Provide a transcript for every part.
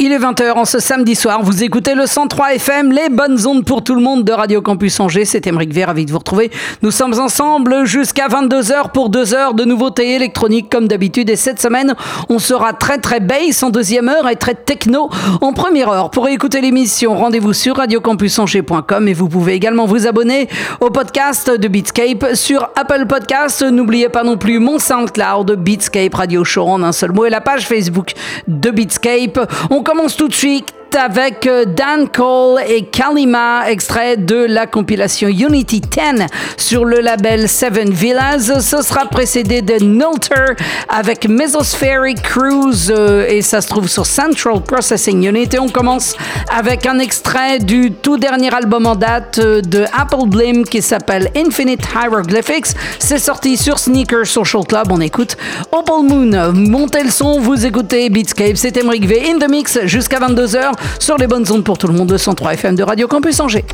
Il est 20h en ce samedi soir. Vous écoutez le 103 FM, les bonnes ondes pour tout le monde de Radio Campus Angers. C'est Émeric Vert, ravi de vous retrouver. Nous sommes ensemble jusqu'à 22h pour deux heures de nouveautés électroniques comme d'habitude. Et cette semaine, on sera très très bass en deuxième heure et très techno en première heure. Pour écouter l'émission, rendez-vous sur radiocampusangers.com et vous pouvez également vous abonner au podcast de Beatscape sur Apple Podcast. N'oubliez pas non plus mon SoundCloud, Beatscape Radio Show en un seul mot et la page Facebook de Beatscape. Commence tout de suite avec euh, Dan Cole et Kalima, extrait de la compilation Unity 10 sur le label Seven Villas. Ce sera précédé de Nulter avec Mesospheric Cruise euh, et ça se trouve sur Central Processing Unit. Et on commence avec un extrait du tout dernier album en date euh, de Apple Blim qui s'appelle Infinite Hieroglyphics. C'est sorti sur Sneaker Social Club. On écoute Opal Moon. Montez le son, vous écoutez Beatscape. C'est Emric V in the mix jusqu'à 22h sur les bonnes ondes pour tout le monde, 203 FM de Radio Campus Angers.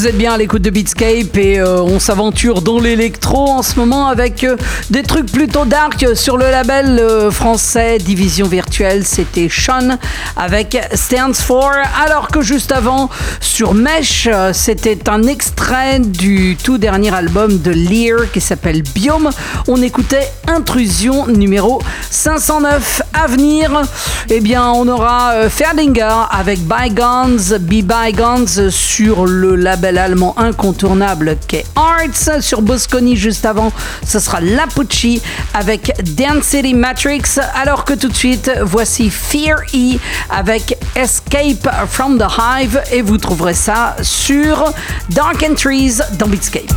Vous êtes bien à l'écoute de Beatscape et euh, on s'aventure dans l'électro en ce moment avec euh, des trucs plutôt dark sur le label euh, français Division Virtuelle. C'était Sean avec Stands For. Alors que juste avant, sur Mesh, c'était un extrait du tout dernier album de Lear qui s'appelle Biome. On écoutait Intrusion numéro 509. À venir, eh bien, on aura Ferdinger avec Bygones, Be Bygones sur le label allemand incontournable qu'est Arts. Sur Bosconi, juste avant, ce sera Lapucci avec Dance City Matrix. Alors que tout de suite, voici Fear E avec Escape from the Hive. Et vous trouverez ça sur Dark Entries dans Beatscape.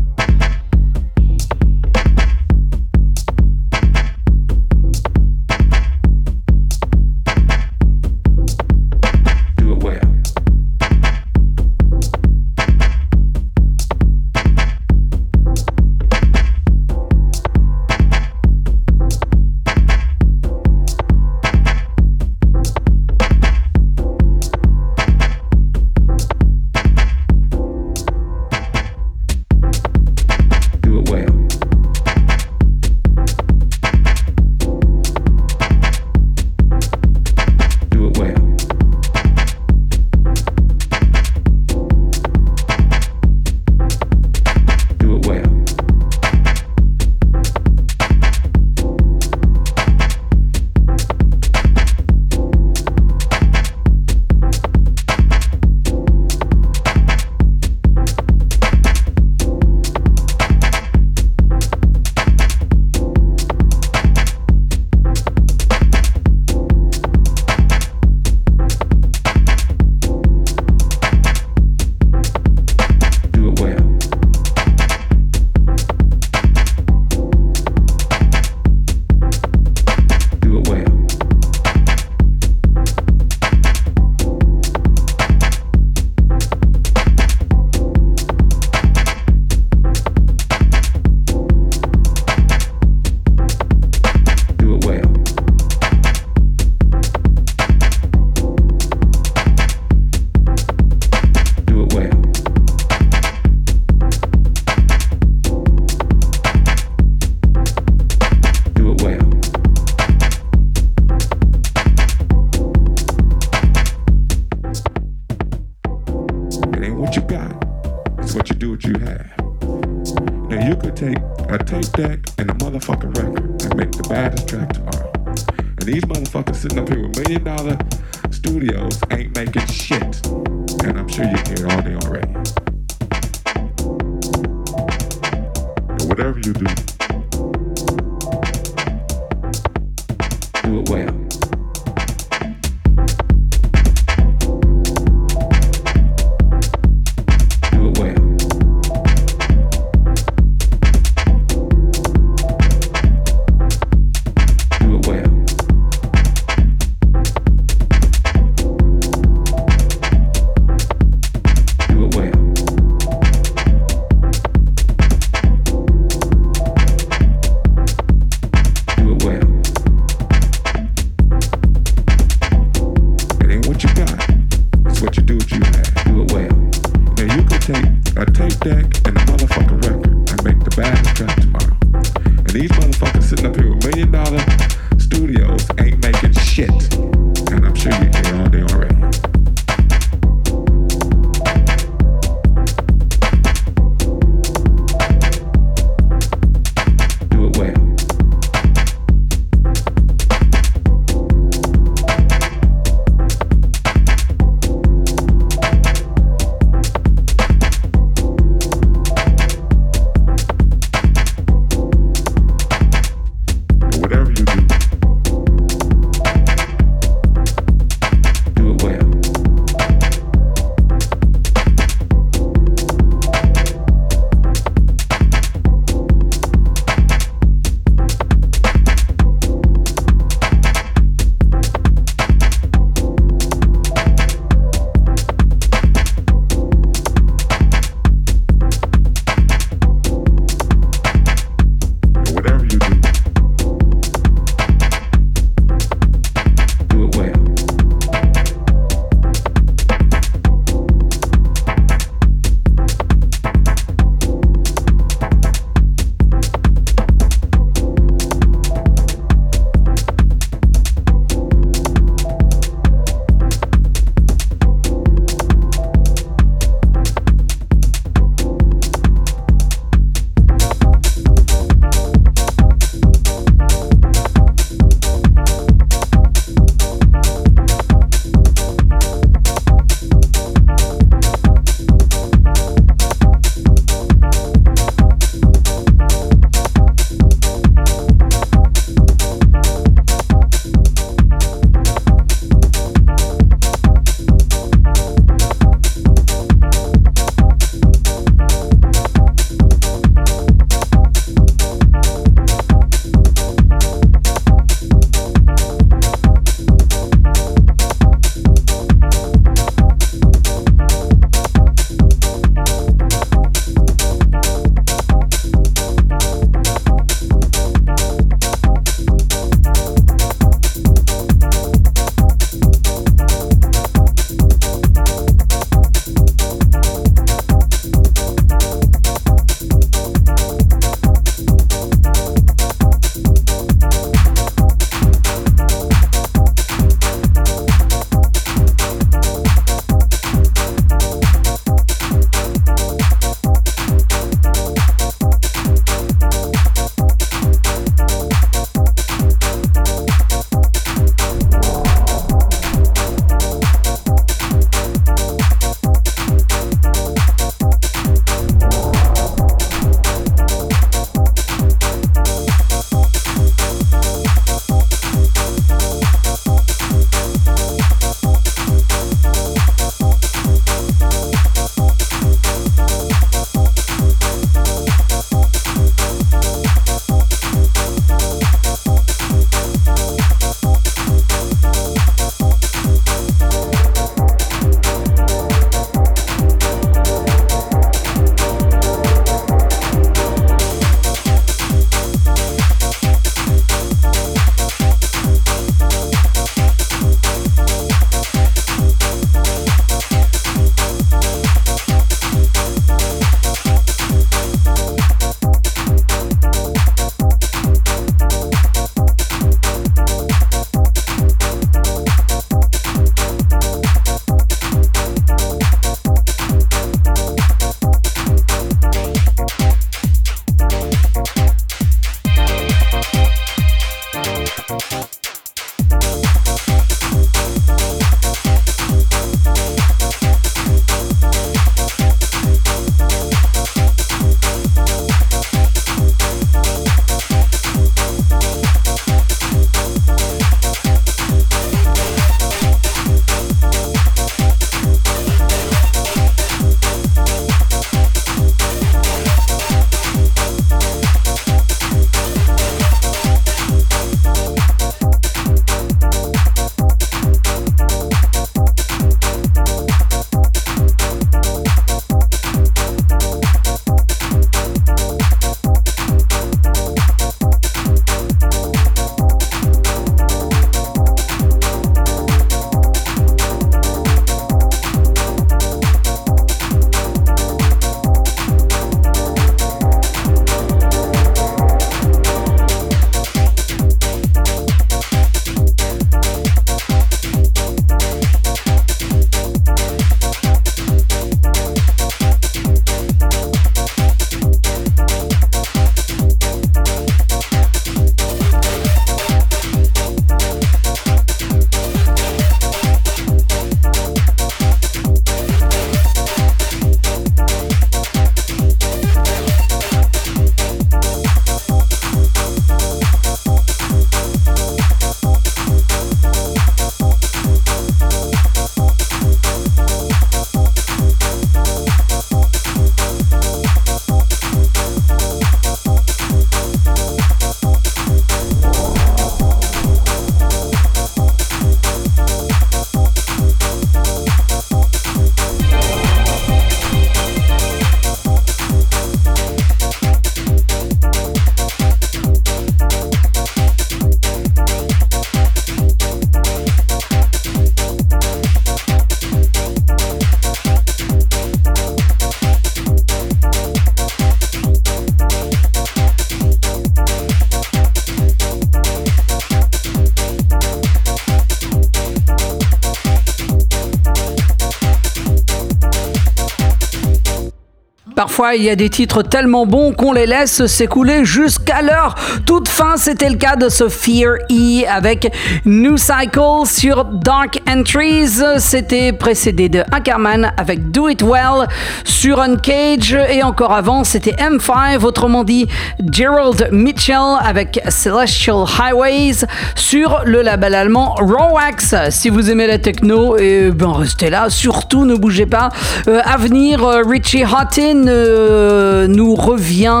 Il y a des titres tellement bons qu'on les laisse s'écouler jusqu'à l'heure toute fin. C'était le cas de ce Fear E avec New Cycle sur Dark Entries. C'était précédé de Ackerman avec Do It Well sur Uncage. Et encore avant, c'était M5, autrement dit Gerald Mitchell avec Celestial Highways sur le label allemand Rawax. Si vous aimez la techno, eh ben restez là. Surtout, ne bougez pas. Euh, euh, Richie Houghton euh, nous revient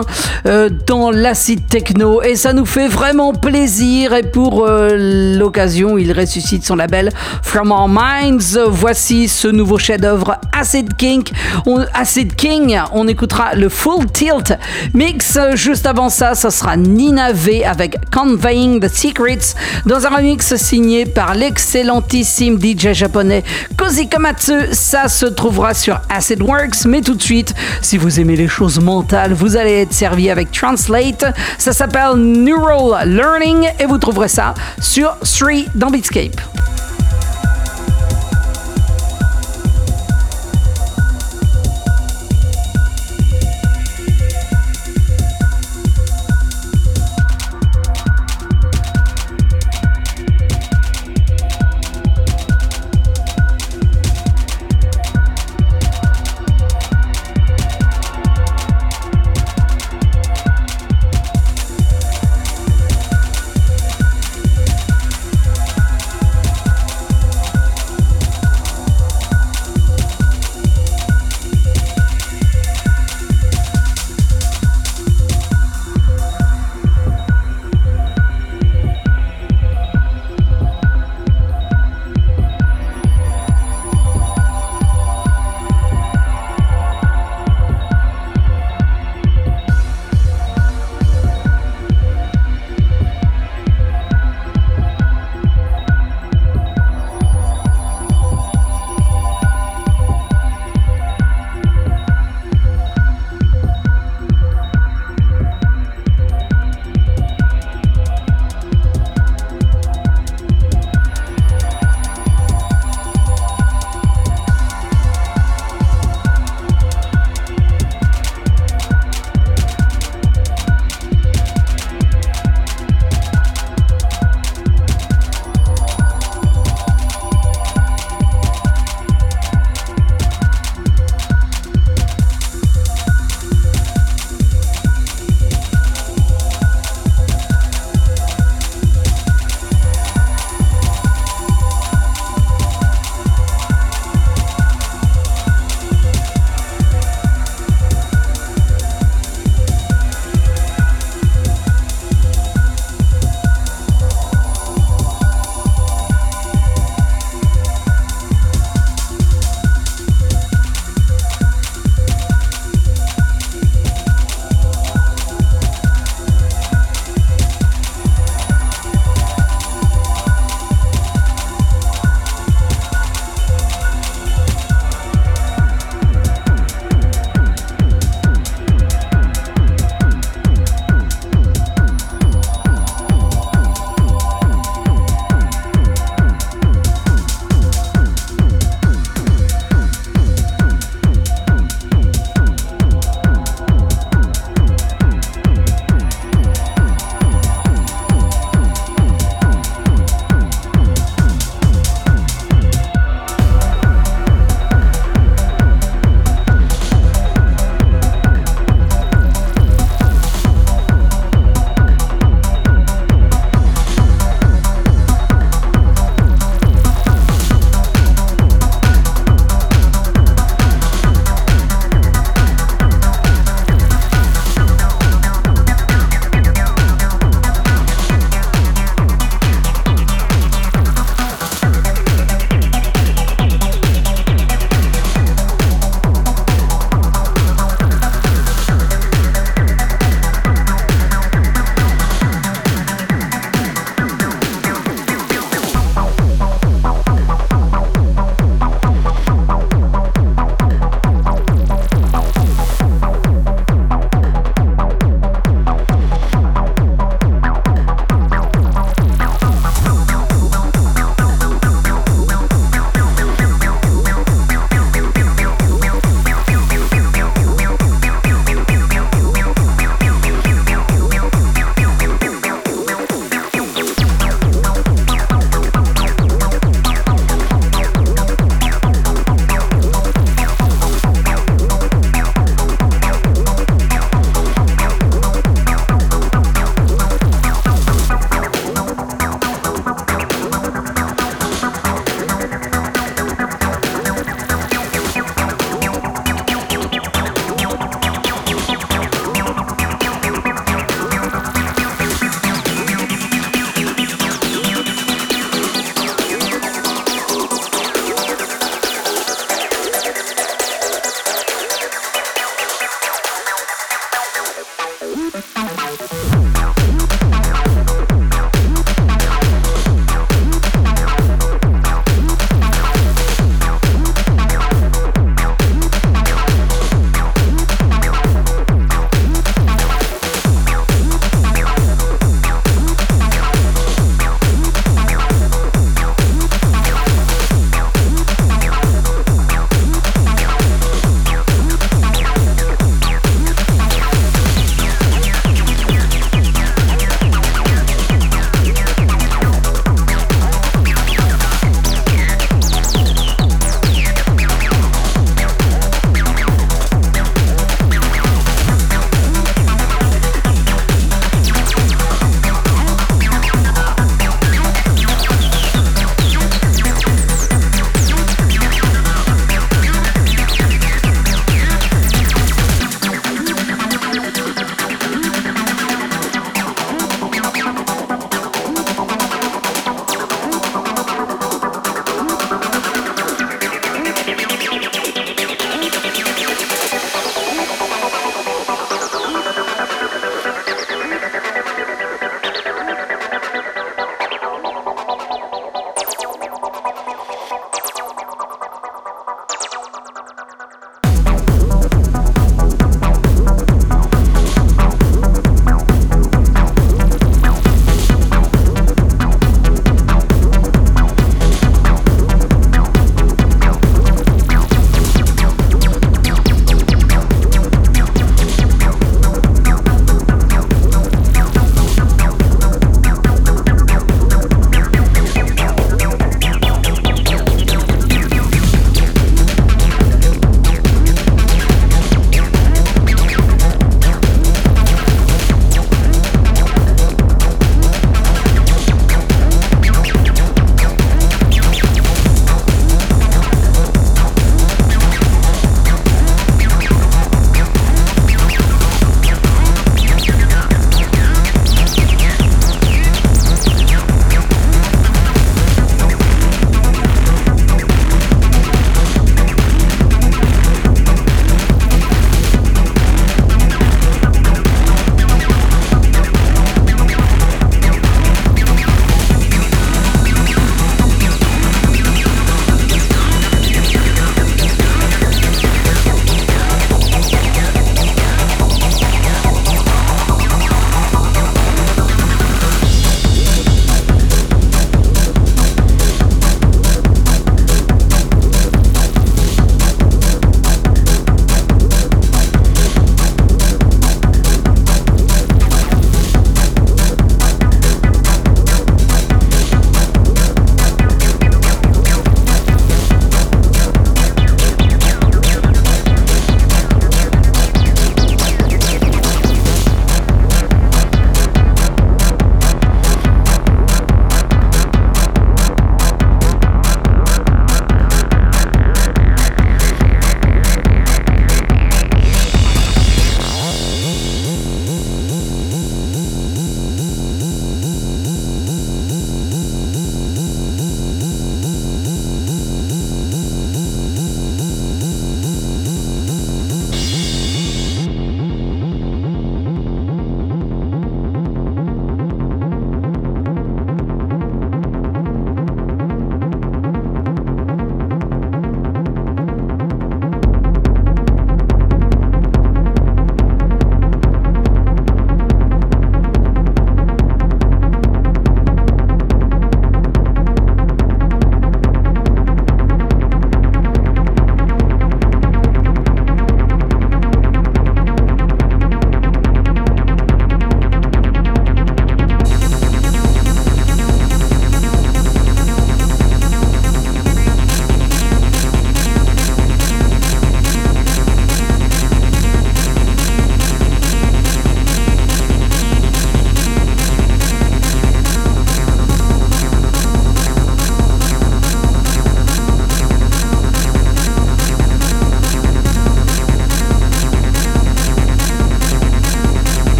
dans l'acid techno et ça nous fait vraiment plaisir. Et pour l'occasion, il ressuscite son label From Our Minds. Voici ce nouveau chef-d'œuvre Acid King. On, Acid King, on écoutera le Full Tilt mix. Juste avant ça, ça sera Nina V avec Conveying the Secrets dans un remix signé par l'excellentissime DJ japonais Kozi Komatsu. Ça se trouvera sur Acid Works, mais tout de suite, si vous aimez les choses mentales, vous allez être servi avec Translate. Ça s'appelle Neural Learning et vous trouverez ça sur 3 dans Beatscape.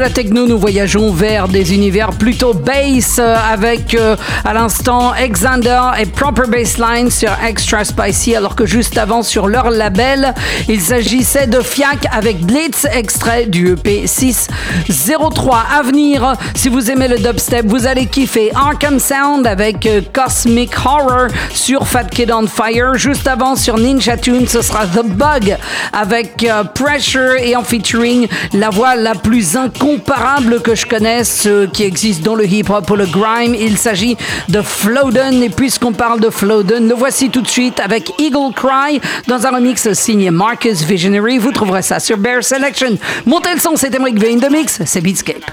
La techno, nous voyageons vers des univers plutôt bass euh, avec euh, à l'instant Exander et Proper Bassline sur Extra Spicy, alors que juste avant sur leur label, il s'agissait de Fiac avec Blitz, extrait du EP 603. À venir, si vous aimez le dubstep, vous allez kiffer Arkham Sound avec euh, Cosmic Horror sur Fat Kid on Fire. Juste avant sur Ninja Tune, ce sera The Bug avec Pressure et en featuring la voix la plus incomparable que je connaisse, qui existe dans le hip-hop ou le grime. Il s'agit de Flowden. Et puisqu'on parle de Flowden, le voici tout de suite avec Eagle Cry dans un remix signé Marcus Visionary. Vous trouverez ça sur Bear Selection. Montez le son, c'est Emmerich V de mix, c'est Beatscape.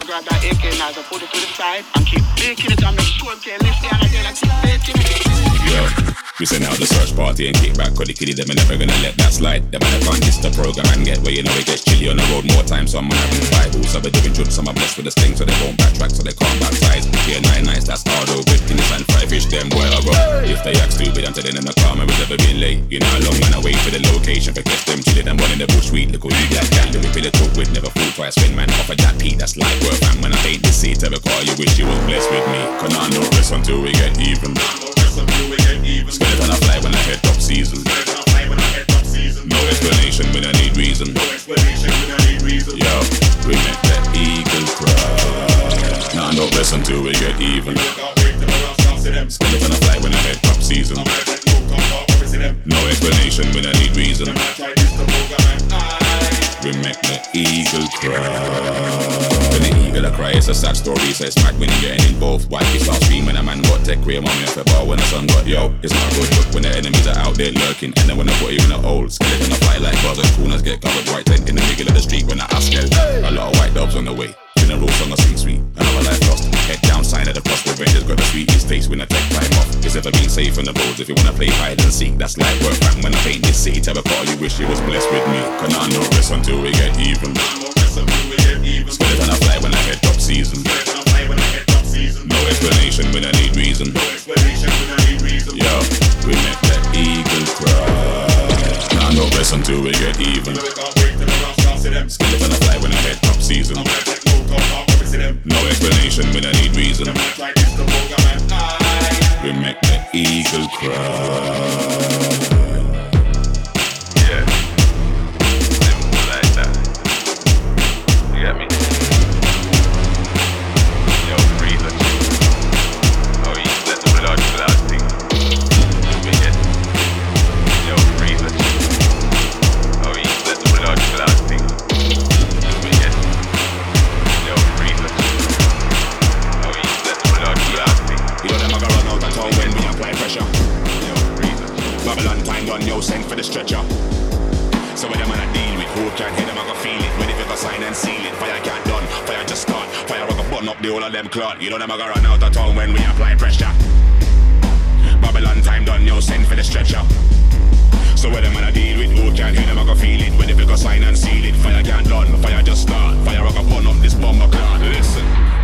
We send out the search party and kick back, cause the kiddie them are never gonna let that slide. Them man can't kiss the program and get where you know it gets chilly on the road more time. So I'm having who's have a different trip, some are blessed with the sting, so they won't backtrack, so they can't baptize. Yeah, nine nights, that's hard over Guinness and five fish, them boy I. If they act stupid, I'm telling them the car, man, we never been late. You know how long man I wait for the location, for catch them chilling and one in the bush sweet. Look who you got, cat, do we feel the talk with, never fool twice, spin man off a that peak, that's light work, man. When I hate this seat, ever call you wish you was blessed with me. Cause I know this until we get even. I fly when I head top season. No explanation when I need reason. Yo, we make the eagle cry. Nah, no bless until we get even. When I fly when I head top season. No explanation when I need reason. We make the eagle cry. When the eagle cry, it's a sad story. So it's when you getting involved. Why you start screaming? A man tech real mommy off a bar when the sun got yo. It's not good look when the enemies are out there lurking. And then when I put you in the hole, skeleton I fight like and corners get covered white tent in the middle of the street when I ask it. A lot of white dogs on the way. Funeral song a sweet sweet. Another life lost. Head down, sign of the cross. Rangers got the sweetest face when I take time off. It's ever been safe on the roads if you wanna play hide and seek. That's light work, man. When I paint this city, tell a call you wish you was blessed with me. Cause I know rest until we get even. When I fly when I head top season explanation when I need reason. No explanation when I need reason. Yo, we make the eagle cry. Now nah, no rest until we get even. No, gonna fly when I head top season. No, explanation when I need reason. We make the eagle cry. The stretcher. So when them man I deal with, who can hear them, I can feel it. When if you can sign and seal it, fire can't done, fire just start. Fire I can burn up the whole of them clot. You know them I can run out of town when we apply pressure. Babylon time done, yo, send for the stretcher. So when them man I deal with, who can hear them, I can feel it. When if you can sign and seal it, fire can't done, fire just start. Fire I can burn up this bomber clot. Listen,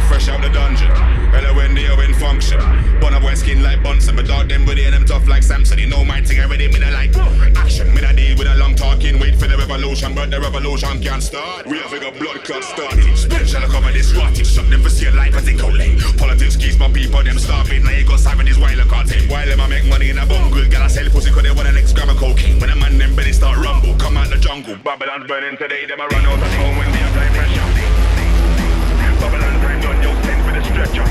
fresh out the dungeon. Hello when they in function. Bun up skin like Bunsen, but dog them body and them tough like Samson. You know my thing already, mean I like action. Me I deal with a long talking, wait for the revolution, but the revolution can't start. We have a blood clot started. Spiritual cover this rotted, shut them for see a life as they late. Politics keeps my people, them starving. Now you got seven this while I can't. While them I make money in a bungle, girl I sell pussy cause they want an next gram of cocaine. When a man them belly start rumble, come out the jungle. Babylon burning today, them I run out of home when they for.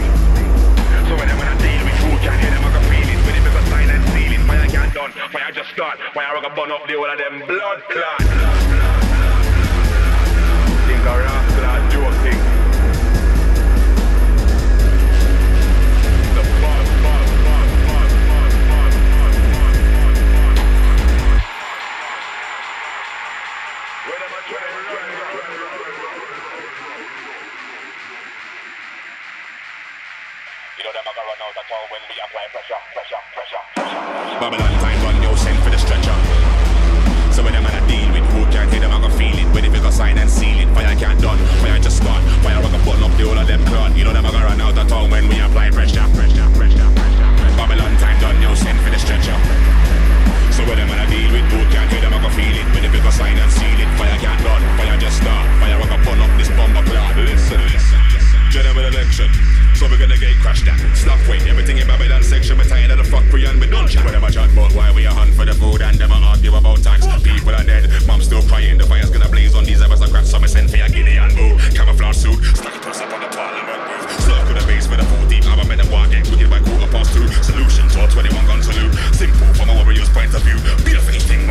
So when when I deal with who can hear them, I can feel it. When it sign and seal it, fire can't done, fire just start. Fire I can burn up the whole of them blood clot. Think a run out of town when we apply pressure, pressure, pressure, pressure. Babylon time run, yo, send for the stretcher. So when them man I deal with, who can't hear them, I can feel it. When if you can sign and seal it, fire can't done, fire just start. Fire I can burn up the whole of them clot. You know them a go run out of town when we apply pressure, pressure, pressure, pressure. Babylon time done, yo, send for the stretcher. So when them man I deal with, who can't hear them, I can feel it. When if you can sign and seal it, fire can't done, fire just start. Fire I can burn up this bomber clot. Listen so we're gonna get crashed down. Stop wait, everything in Babylon section, we're tired of the fuck we and we don't chat. Whatever I'm chat but why we are hunt for the food and never argue about tax. People are dead, mom's still crying, the fire's gonna blaze on these aristocrats. So we send for a guinea boo. Camouflage suit, stuck it up on the parliament roof. Slurp to the base with a 14 hour men and war get wicked by quarter past two. Solution to a 21 gun salute. Simple from a warrior's point of view. Be thing,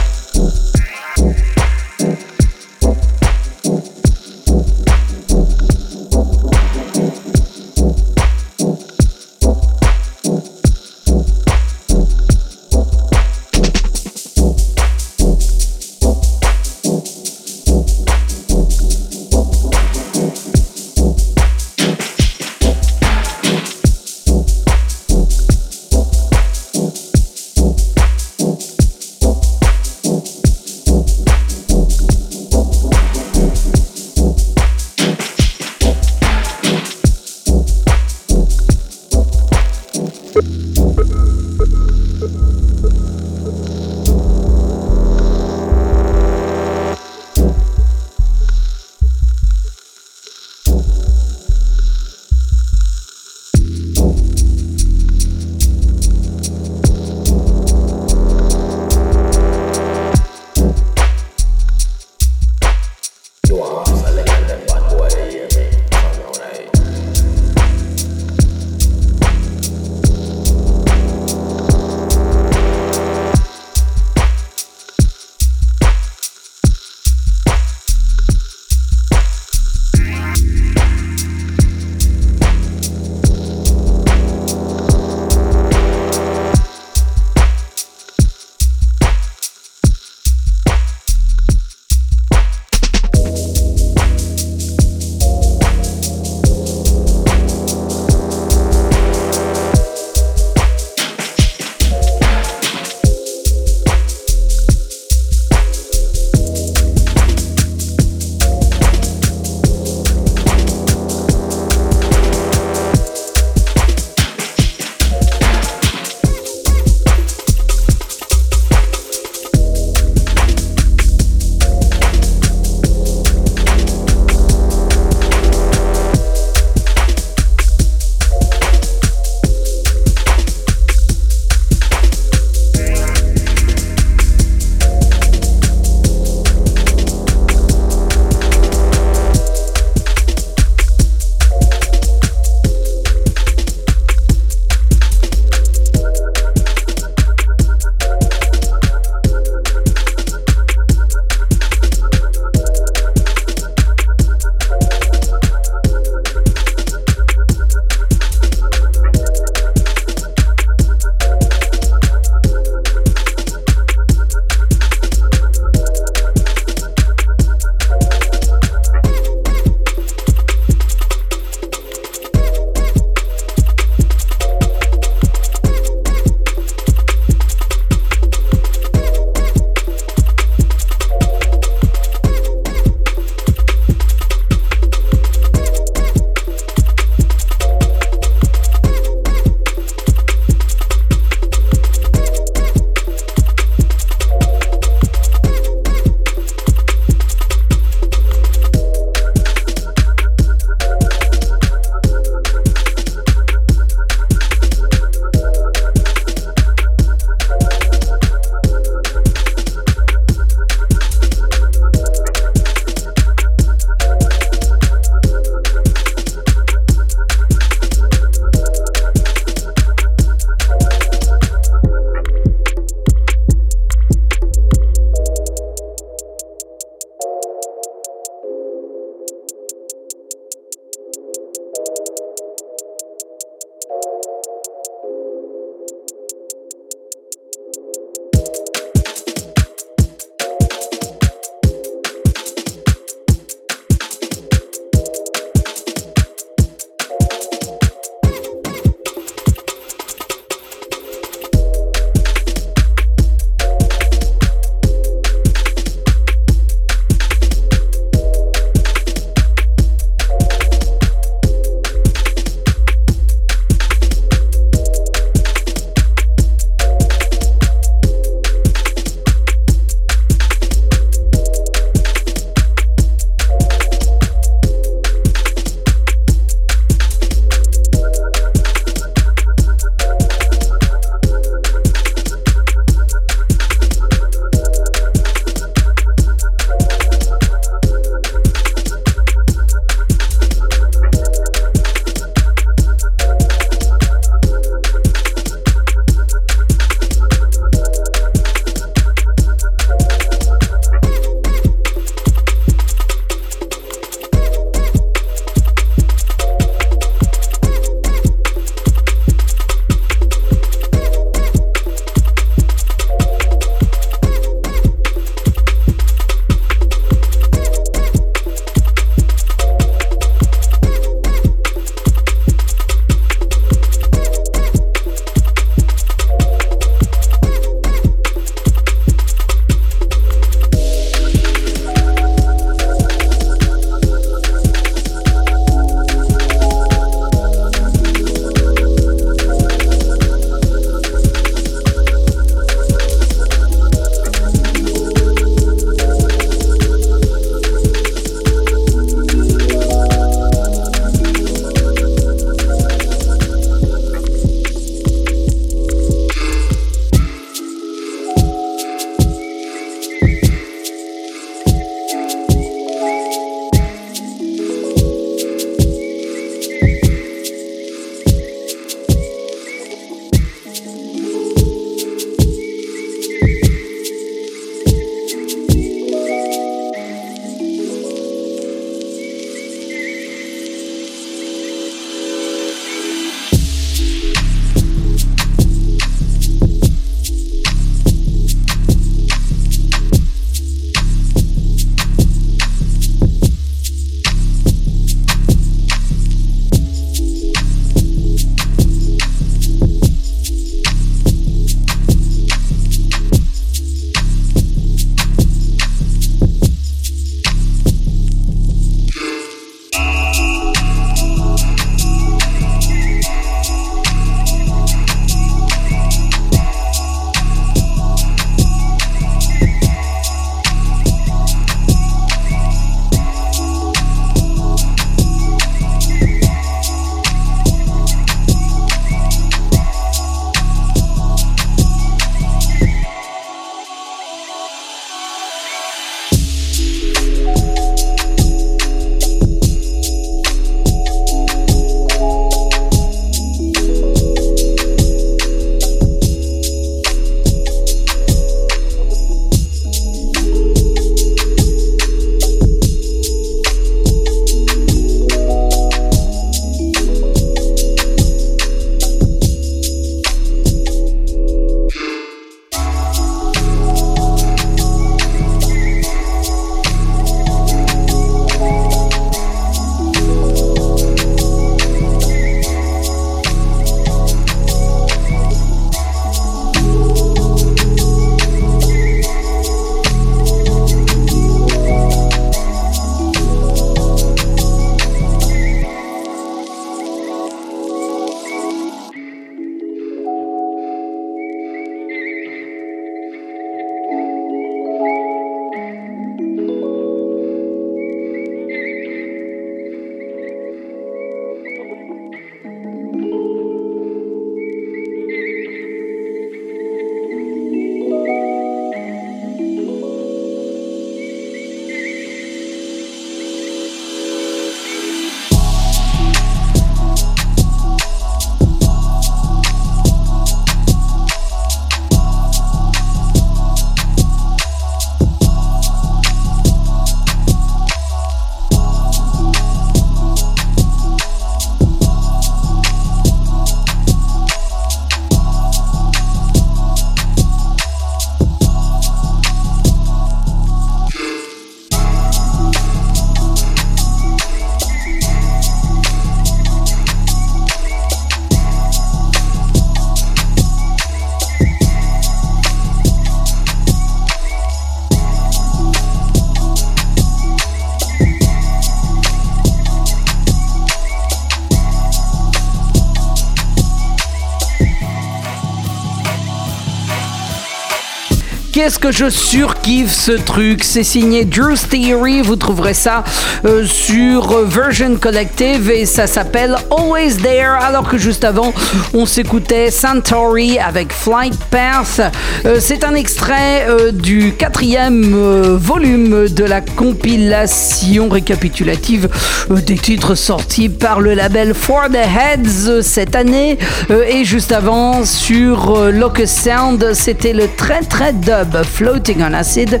qu'est-ce que je surkiffe ce truc? C'est signé Drew's Theory. Vous trouverez ça euh, sur Version Collective et ça s'appelle Always There. Alors que juste avant, on s'écoutait Santori avec Flight Path. Euh, c'est un extrait euh, du quatrième volume de la compilation récapitulative des titres sortis par le label For the Heads cette année. et juste avant, sur Locus Sound, c'était le très très dub Floating on Acid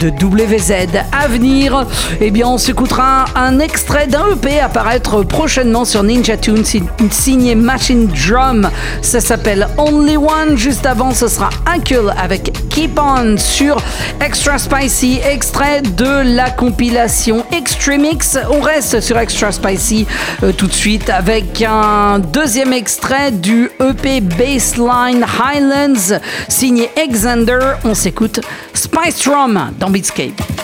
de WZ. À venir, eh bien, on s'écoutera un extrait d'un EP apparaître prochainement sur Ninja Tune signé Machine Drum. Ça s'appelle Only One. Juste avant, ce sera Uncle avec Keep On sur Extra Spicy, extrait de la compilation Extremix. On reste sur Extra Spicy euh, tout de suite avec un deuxième extrait du EP Baseline Highlands signé Exander. On s'écoute Spice Drum dans Beatscape.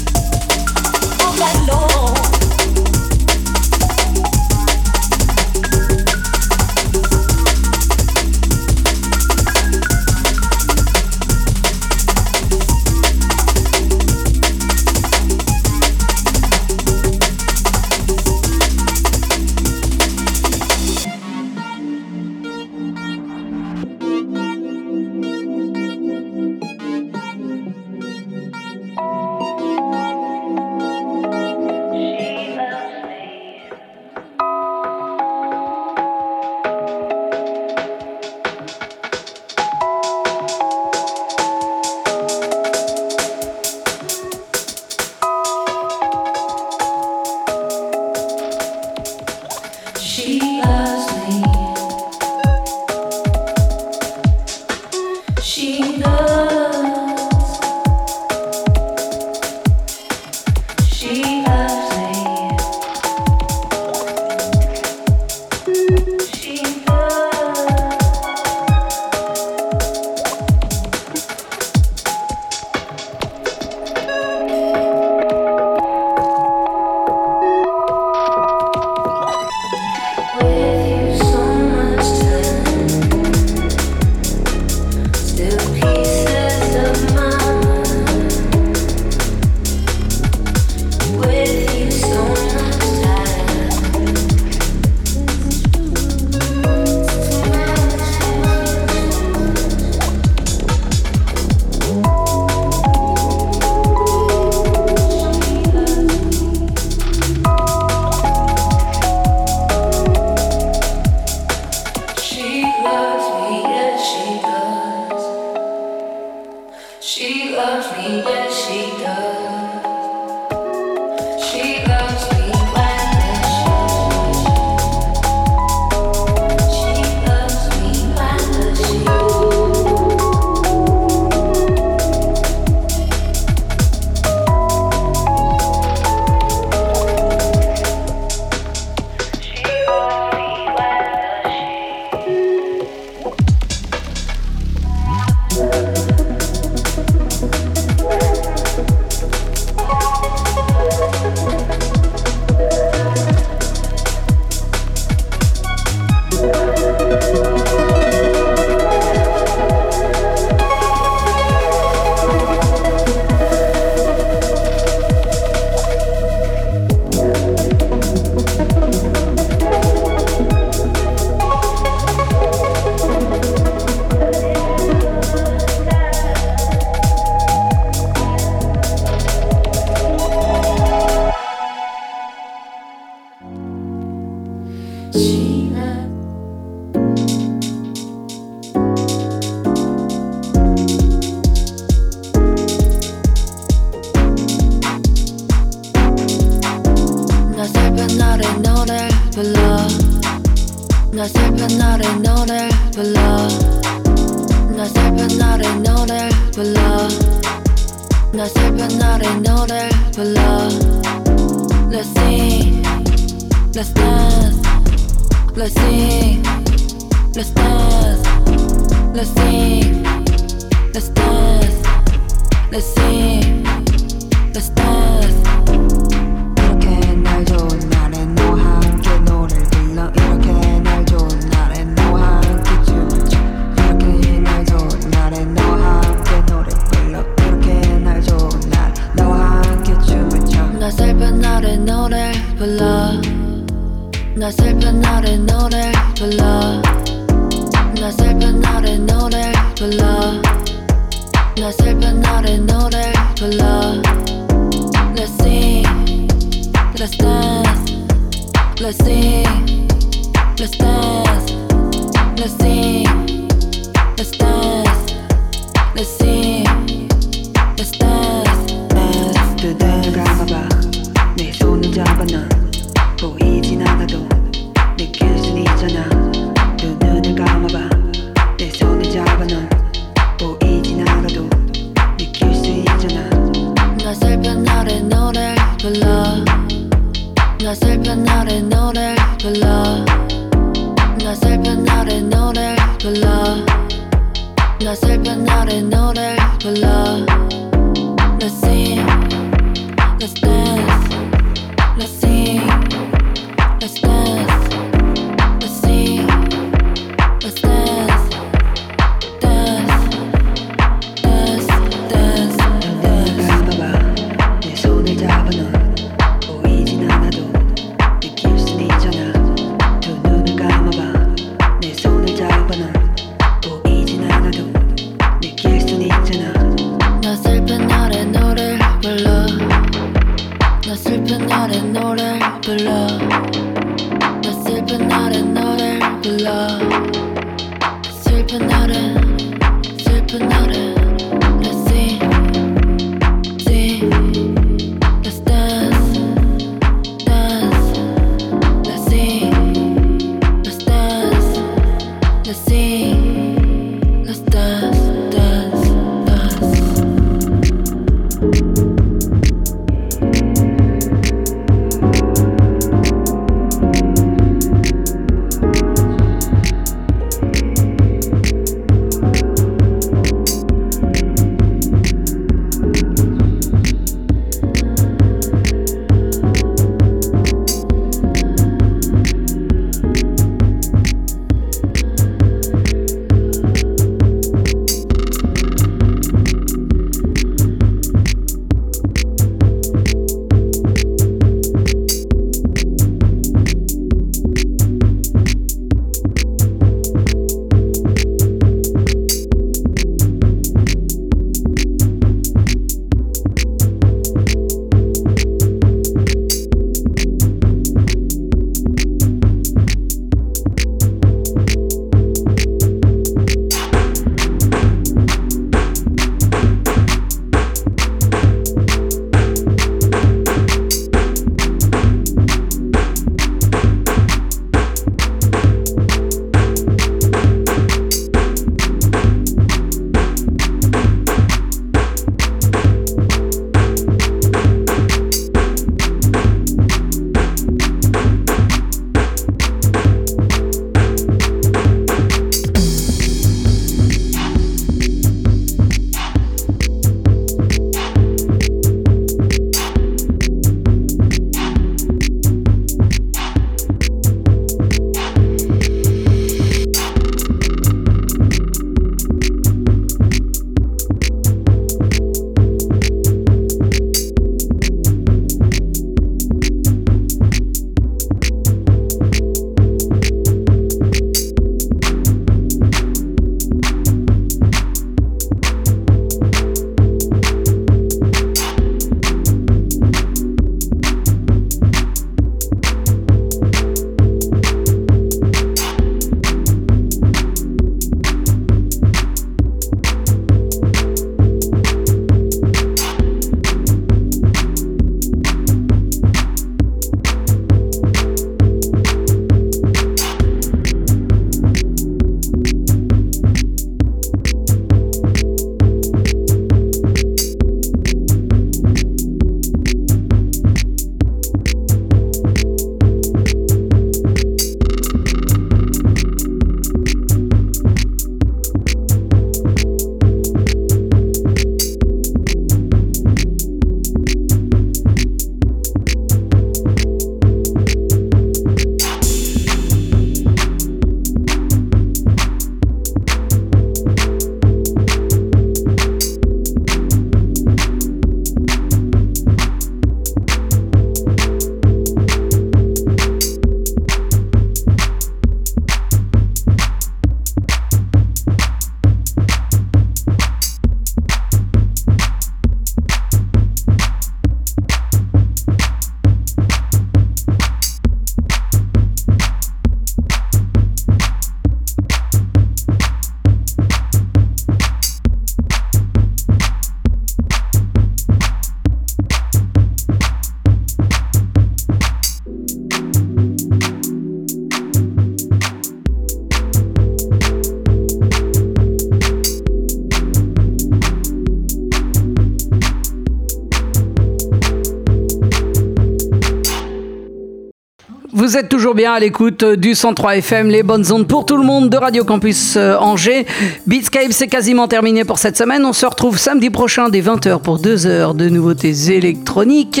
Toujours bien à l'écoute du 103 FM, les bonnes ondes pour tout le monde de Radio Campus euh, Angers. Beatscape, c'est quasiment terminé pour cette semaine. On se retrouve samedi prochain dès 20h pour 2 heures de nouveautés électroniques.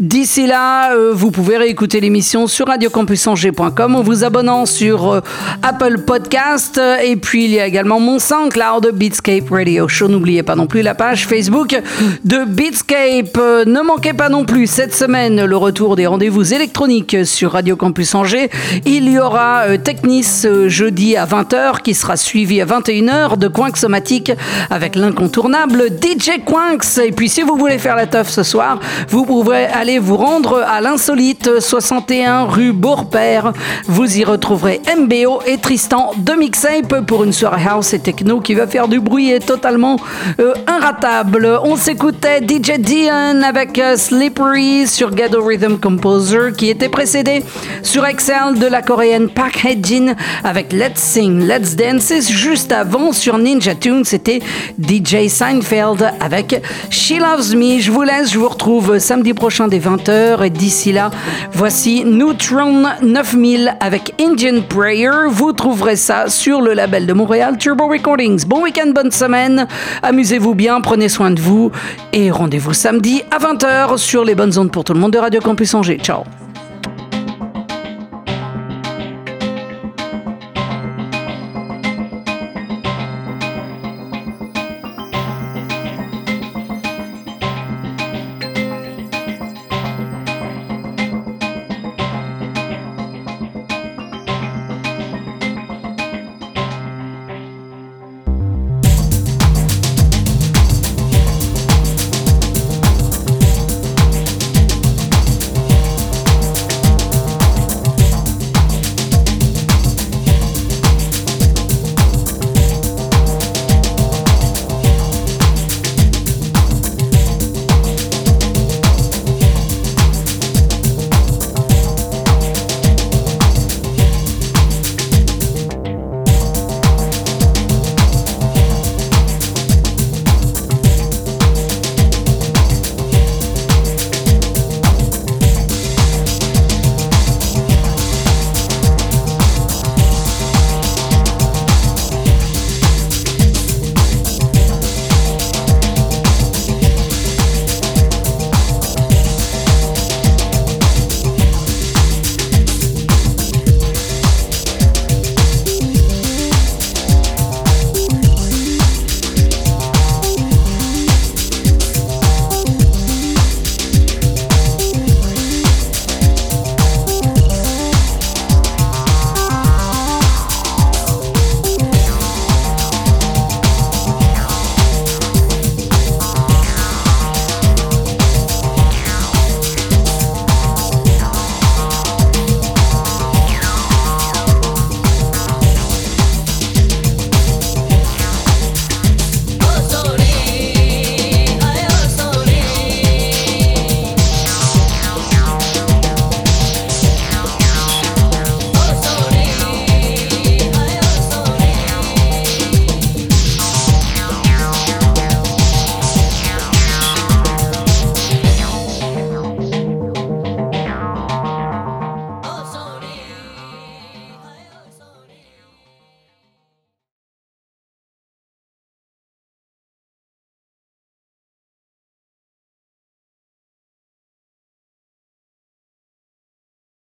D'ici là, euh, vous pouvez réécouter l'émission sur radiocampusangers.com en vous abonnant sur euh, Apple Podcast. Et puis, il y a également mon SoundCloud Beatscape Radio Show. N'oubliez pas non plus la page Facebook de Beatscape. Ne manquez pas non plus cette semaine le retour des rendez-vous électroniques sur Radio Campus Angers. Il y aura euh, Technis euh, jeudi à 20h qui sera suivi à 21h de Quinx Somatique avec l'incontournable DJ Quinx. Et puis si vous voulez faire la teuf ce soir, vous pourrez aller vous rendre à l'insolite 61 rue Beaurepaire. Vous y retrouverez MBO et Tristan de Mixape pour une soirée house et techno qui va faire du bruit et totalement euh, inratable. On s'écoutait DJ Dion avec euh, Slippery sur Gado Rhythm Composer qui était précédé sur Excel de la coréenne Park Hae-jin avec Let's Sing, Let's Dance. Juste avant sur Ninja Tune, c'était DJ Seinfeld avec She Loves Me. Je vous laisse, je vous retrouve samedi prochain dès 20h. Et d'ici là, voici Neutron 9000 avec Indian Prayer. Vous trouverez ça sur le label de Montréal Turbo Recordings. Bon week-end, bonne semaine. Amusez-vous bien, prenez soin de vous. Et rendez-vous samedi à 20h sur les bonnes ondes pour tout le monde de Radio Campus Angers. Ciao